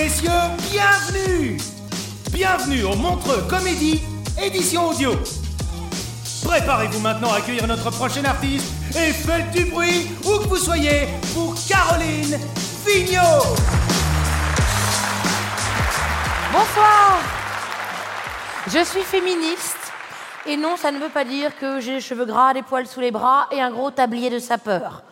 Messieurs, bienvenue Bienvenue au Montreux Comédie, édition audio. Préparez-vous maintenant à accueillir notre prochain artiste et faites du bruit où que vous soyez pour Caroline Vigneault. Bonsoir Je suis féministe. Et non, ça ne veut pas dire que j'ai les cheveux gras, des poils sous les bras et un gros tablier de sapeur.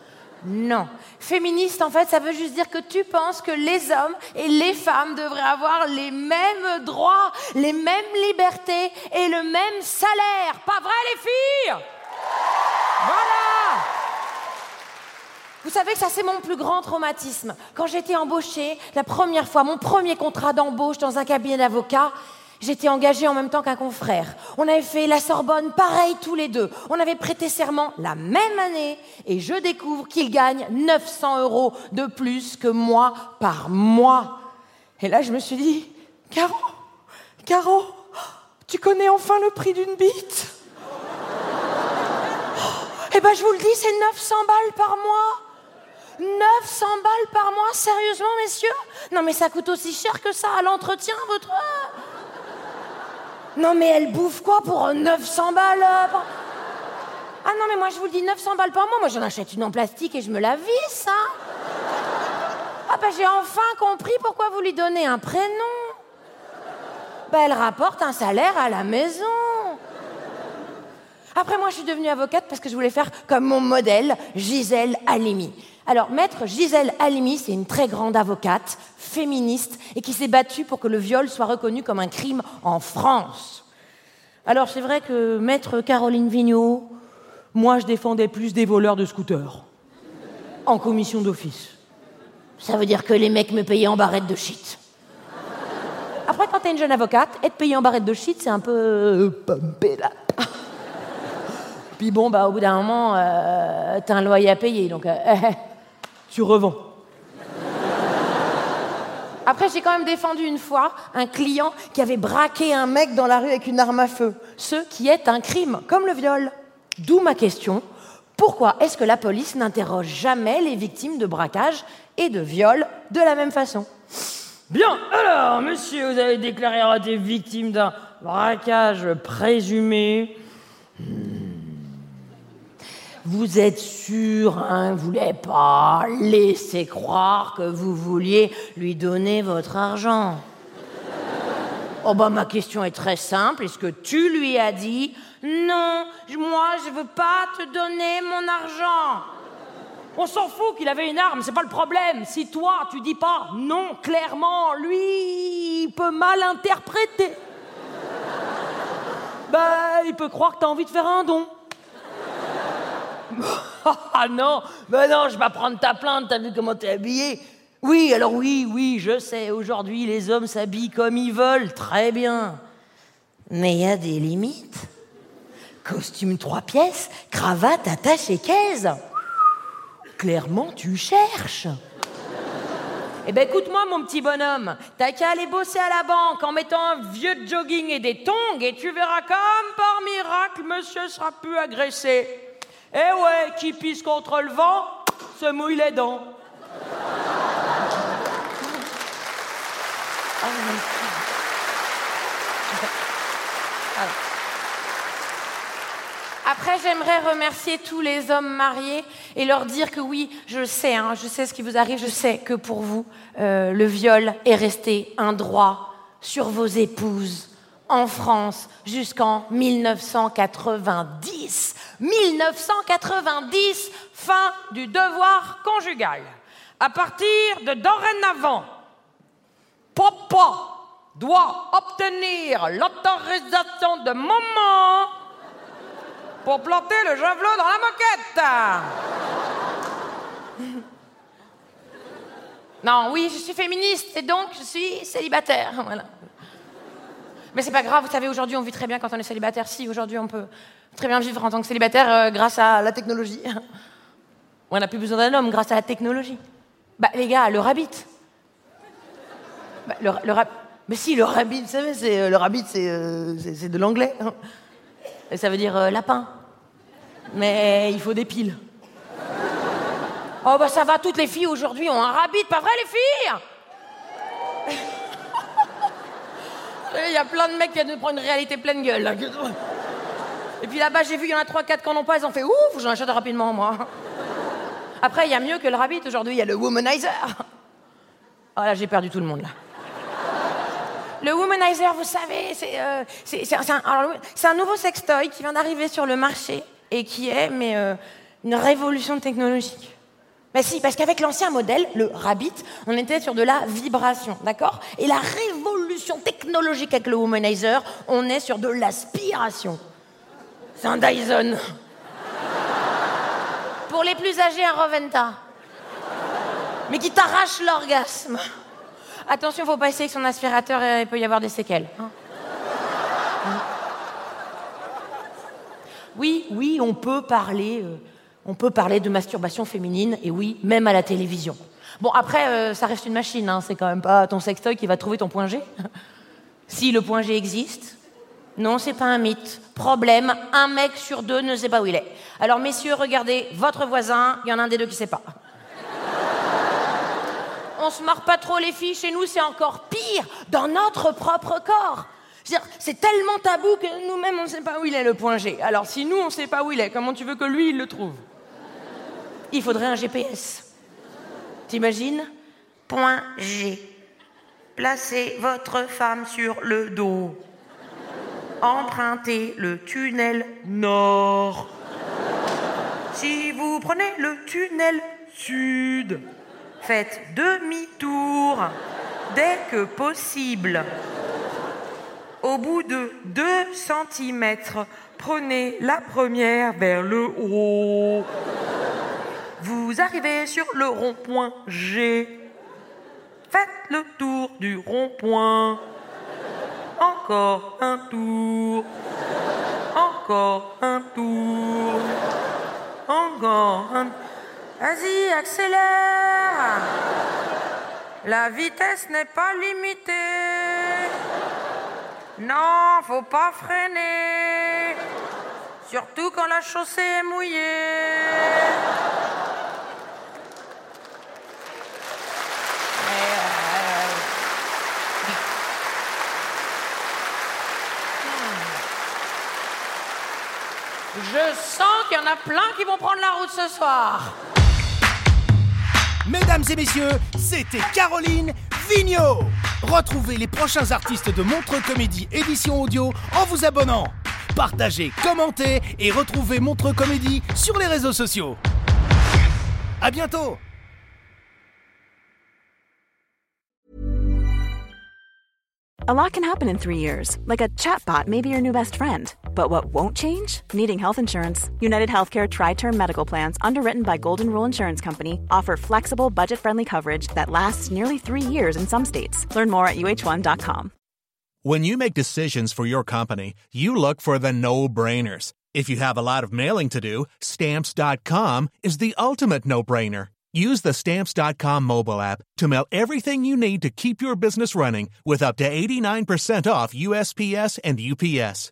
Non. Féministe, en fait, ça veut juste dire que tu penses que les hommes et les femmes devraient avoir les mêmes droits, les mêmes libertés et le même salaire. Pas vrai, les filles? Voilà vous savez que ça, c'est mon plus grand traumatisme. Quand j'étais embauchée, la première fois, mon premier contrat d'embauche dans un cabinet d'avocat, j'étais engagée en même temps qu'un confrère. On avait fait la Sorbonne pareil tous les deux. On avait prêté serment la même année et je découvre qu'il gagne 900 euros de plus que moi par mois. Et là, je me suis dit, Caro, Caro, tu connais enfin le prix d'une bite? Eh ben, je vous le dis, c'est 900 balles par mois. 900 balles par mois, sérieusement, messieurs? Non, mais ça coûte aussi cher que ça à l'entretien, votre. Non, mais elle bouffe quoi pour 900 balles euh, Ah non, mais moi, je vous le dis, 900 balles par mois, moi, j'en achète une en plastique et je me la visse, hein Ah, bah, j'ai enfin compris pourquoi vous lui donnez un prénom. Bah, elle rapporte un salaire à la maison. Après, moi, je suis devenue avocate parce que je voulais faire comme mon modèle, Gisèle Halimi. Alors, maître Gisèle Halimi, c'est une très grande avocate, féministe, et qui s'est battue pour que le viol soit reconnu comme un crime en France. Alors, c'est vrai que maître Caroline Vigneault, moi, je défendais plus des voleurs de scooters. En commission d'office. Ça veut dire que les mecs me payaient en barrette de shit. Après, quand t'es une jeune avocate, être payé en barrette de shit, c'est un peu... euh, là. Puis bon, bah, au bout d'un moment, euh, t'as un loyer à payer, donc euh, tu revends. Après, j'ai quand même défendu une fois un client qui avait braqué un mec dans la rue avec une arme à feu, ce qui est un crime, comme le viol. D'où ma question pourquoi est-ce que la police n'interroge jamais les victimes de braquage et de viol de la même façon? Bien, alors, monsieur, vous avez déclaré avoir été victime d'un braquage présumé. Vous êtes sûr, hein, vous voulez pas laisser croire que vous vouliez lui donner votre argent. Oh bah ma question est très simple. Est-ce que tu lui as dit non, moi je veux pas te donner mon argent? On s'en fout qu'il avait une arme, c'est pas le problème. Si toi tu dis pas non clairement, lui il peut mal interpréter. Bah il peut croire que t'as envie de faire un don. Ah non, bah non, je vais prendre ta plainte, t'as vu comment t'es habillé Oui, alors oui, oui, je sais, aujourd'hui les hommes s'habillent comme ils veulent, très bien. Mais il y a des limites. Costume trois pièces, cravate, attache et caisse. Clairement, tu cherches. Eh ben écoute-moi, mon petit bonhomme, t'as qu'à aller bosser à la banque en mettant un vieux jogging et des tongs et tu verras comme par miracle, monsieur sera plus agressé. Eh ouais, qui pisse contre le vent, se mouille les dents. Après, j'aimerais remercier tous les hommes mariés et leur dire que oui, je sais, hein, je sais ce qui vous arrive, je sais que pour vous, euh, le viol est resté un droit sur vos épouses en France jusqu'en 1990. 1990, fin du devoir conjugal. À partir de dorénavant, papa doit obtenir l'autorisation de maman pour planter le javelot dans la moquette. Non, oui, je suis féministe et donc je suis célibataire. Voilà. Mais c'est pas grave, vous savez, aujourd'hui on vit très bien quand on est célibataire. Si, aujourd'hui on peut très bien vivre en tant que célibataire euh, grâce à la technologie. On n'a plus besoin d'un homme grâce à la technologie. Bah, les gars, le rabbit. Bah, le, le rab- Mais si, le rabbit, vous savez, c'est, euh, le rabbit, c'est, euh, de l'anglais. Et ça veut dire euh, lapin. Mais il faut des piles. Oh, bah ça va, toutes les filles aujourd'hui ont un rabbit, pas vrai, les filles? Il y a plein de mecs qui viennent de prendre une réalité pleine gueule. Et puis là-bas, j'ai vu, il y en a 3-4 qui n'en ont pas, ils ont fait ouf, j'en achète rapidement, moi. Après, il y a mieux que le rabbit aujourd'hui, il y a le womanizer. Oh là, j'ai perdu tout le monde là. Le womanizer, vous savez, c'est euh, un, un nouveau sextoy qui vient d'arriver sur le marché et qui est mais, euh, une révolution technologique. Mais si, parce qu'avec l'ancien modèle, le Rabbit, on était sur de la vibration, d'accord? Et la révolution technologique avec le womanizer, on est sur de l'aspiration. C'est un Dyson. Pour les plus âgés, un Roventa. Mais qui t'arrache l'orgasme. Attention, faut pas essayer avec son aspirateur, euh, il peut y avoir des séquelles. hein. Oui, oui, on peut parler, euh, on peut parler de masturbation féminine, et oui, même à la télévision. Bon, après, euh, ça reste une machine, hein, c'est quand même pas ton sextoy qui va trouver ton point G. si le point G existe, non, c'est pas un mythe. Problème, un mec sur deux ne sait pas où il est. Alors, messieurs, regardez, votre voisin, il y en a un des deux qui sait pas. On se marre pas trop les filles, chez nous c'est encore pire, dans notre propre corps. C'est tellement tabou que nous-mêmes on ne sait pas où il est le point G. Alors si nous on ne sait pas où il est, comment tu veux que lui il le trouve? Il faudrait un GPS. T'imagines? Point G. Placez votre femme sur le dos. Empruntez le tunnel nord. Si vous prenez le tunnel sud, faites demi-tour dès que possible. Au bout de 2 cm, prenez la première vers le haut. Vous arrivez sur le rond-point G. Faites le tour du rond-point. Encore un tour. Encore un tour. Encore un. Vas-y, accélère. La vitesse n'est pas limitée. Non, faut pas freiner. Surtout quand la chaussée est mouillée. Je sens qu'il y en a plein qui vont prendre la route ce soir. Mesdames et messieurs, c'était Caroline Vigneault. Retrouvez les prochains artistes de Montre Comédie édition audio en vous abonnant. Partagez, commentez et retrouvez Montre Comédie sur les réseaux sociaux. À bientôt A lot can happen in three years, like a chatbot may be your new best friend. But what won't change? Needing health insurance. United Healthcare Tri Term Medical Plans, underwritten by Golden Rule Insurance Company, offer flexible, budget friendly coverage that lasts nearly three years in some states. Learn more at uh1.com. When you make decisions for your company, you look for the no brainers. If you have a lot of mailing to do, stamps.com is the ultimate no brainer. Use the stamps.com mobile app to mail everything you need to keep your business running with up to 89% off USPS and UPS.